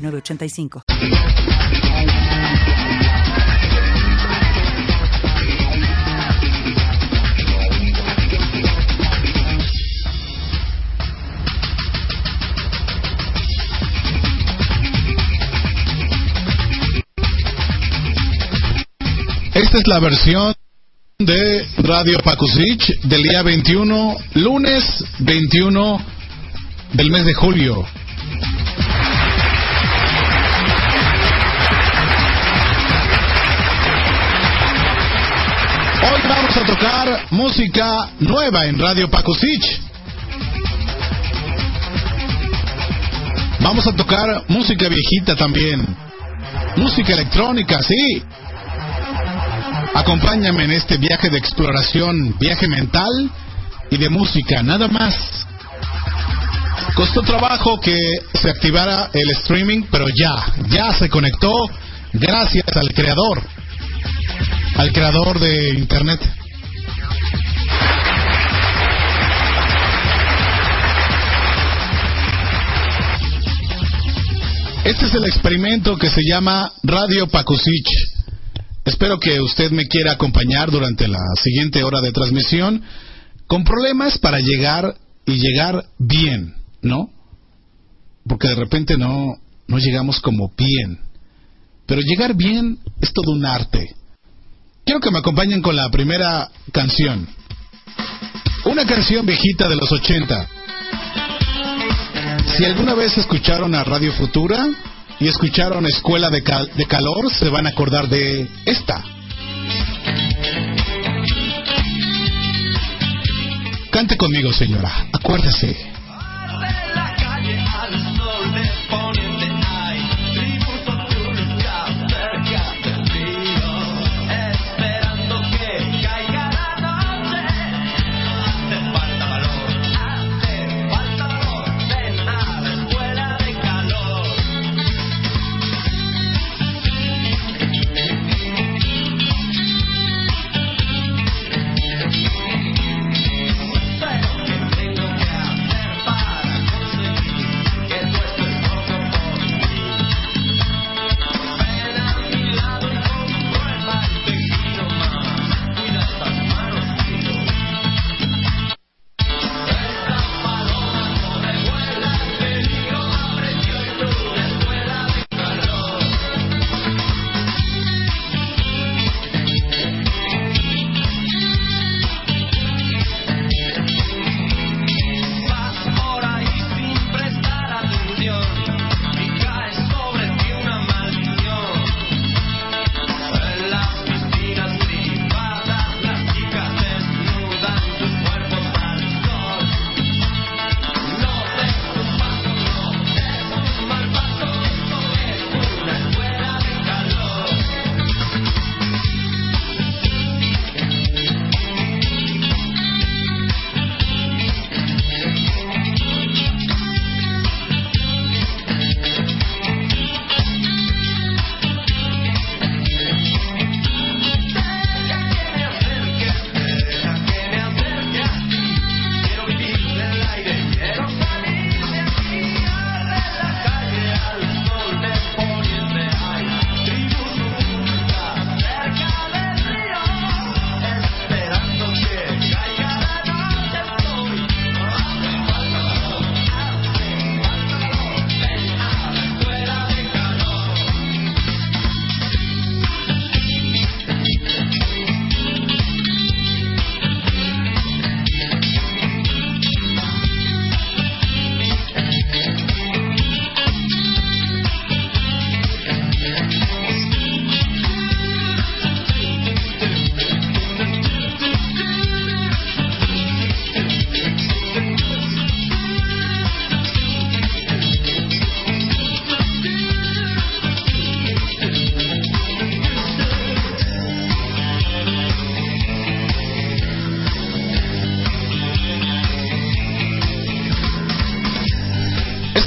985. Esta es la versión de Radio Pacusich del día 21, lunes 21 del mes de julio. Hoy vamos a tocar música nueva en Radio Pacosich. Vamos a tocar música viejita también. Música electrónica, sí. Acompáñame en este viaje de exploración, viaje mental y de música, nada más. Costó trabajo que se activara el streaming, pero ya, ya se conectó gracias al creador al creador de Internet. Este es el experimento que se llama Radio Pacusich. Espero que usted me quiera acompañar durante la siguiente hora de transmisión con problemas para llegar y llegar bien, ¿no? Porque de repente no, no llegamos como bien. Pero llegar bien es todo un arte. Quiero que me acompañen con la primera canción. Una canción viejita de los 80. Si alguna vez escucharon a Radio Futura y escucharon Escuela de, de Calor, se van a acordar de esta. Cante conmigo, señora. Acuérdese.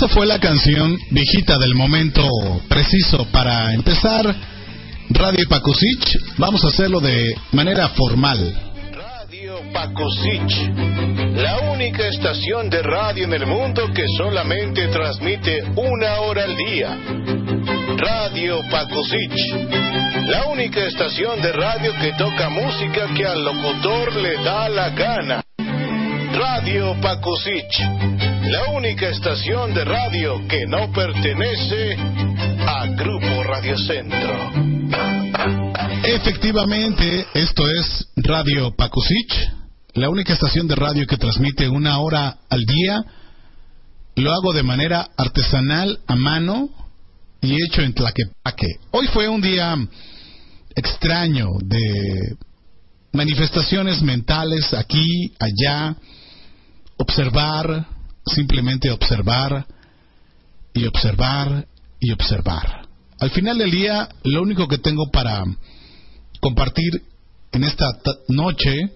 Fue la canción viejita del momento preciso para empezar Radio Pakusich. Vamos a hacerlo de manera formal. Radio Pakusich, la única estación de radio en el mundo que solamente transmite una hora al día. Radio Pakusich, la única estación de radio que toca música que al locutor le da la gana. Radio Pakusich, la única estación de radio que no pertenece a Grupo Radio Centro. Efectivamente, esto es Radio Pakusich, la única estación de radio que transmite una hora al día. Lo hago de manera artesanal, a mano y hecho en Tlaquepaque. Hoy fue un día extraño de manifestaciones mentales aquí, allá, observar, simplemente observar y observar y observar. Al final del día, lo único que tengo para compartir en esta noche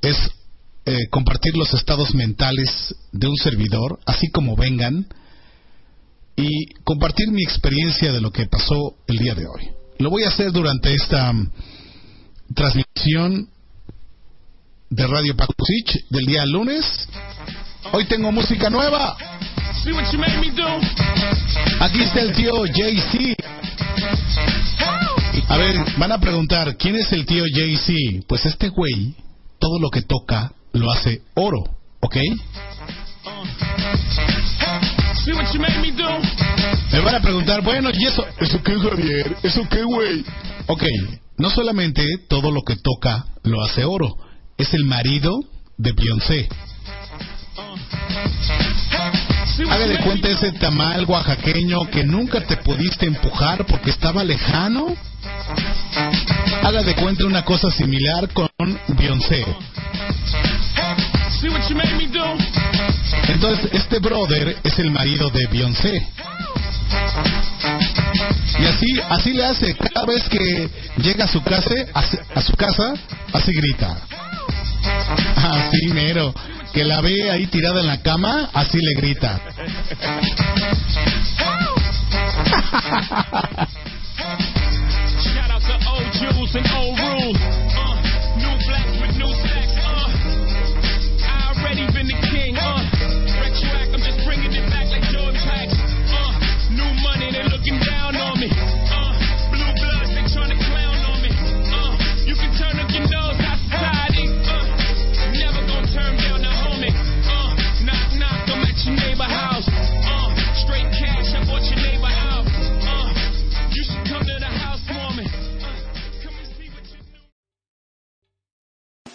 es eh, compartir los estados mentales de un servidor, así como vengan, y compartir mi experiencia de lo que pasó el día de hoy. Lo voy a hacer durante esta mm, transmisión de Radio Pakusich del día lunes. Hoy tengo música nueva. Aquí está el tío JC. A ver, van a preguntar, ¿quién es el tío JC? Pues este güey, todo lo que toca lo hace oro, ¿ok? Me van a preguntar, bueno, ¿y eso? ¿Eso qué, Javier? ¿Eso qué, güey? Ok, no solamente todo lo que toca lo hace oro, es el marido de Beyoncé. Haga de cuenta ese tamal oaxaqueño que nunca te pudiste empujar porque estaba lejano. Haga de cuenta una cosa similar con Beyoncé. Entonces, este brother es el marido de Beyoncé. Y así, así le hace. Cada vez que llega a su casa, a su casa, así grita. Así, mero. Que la ve ahí tirada en la cama, así le grita.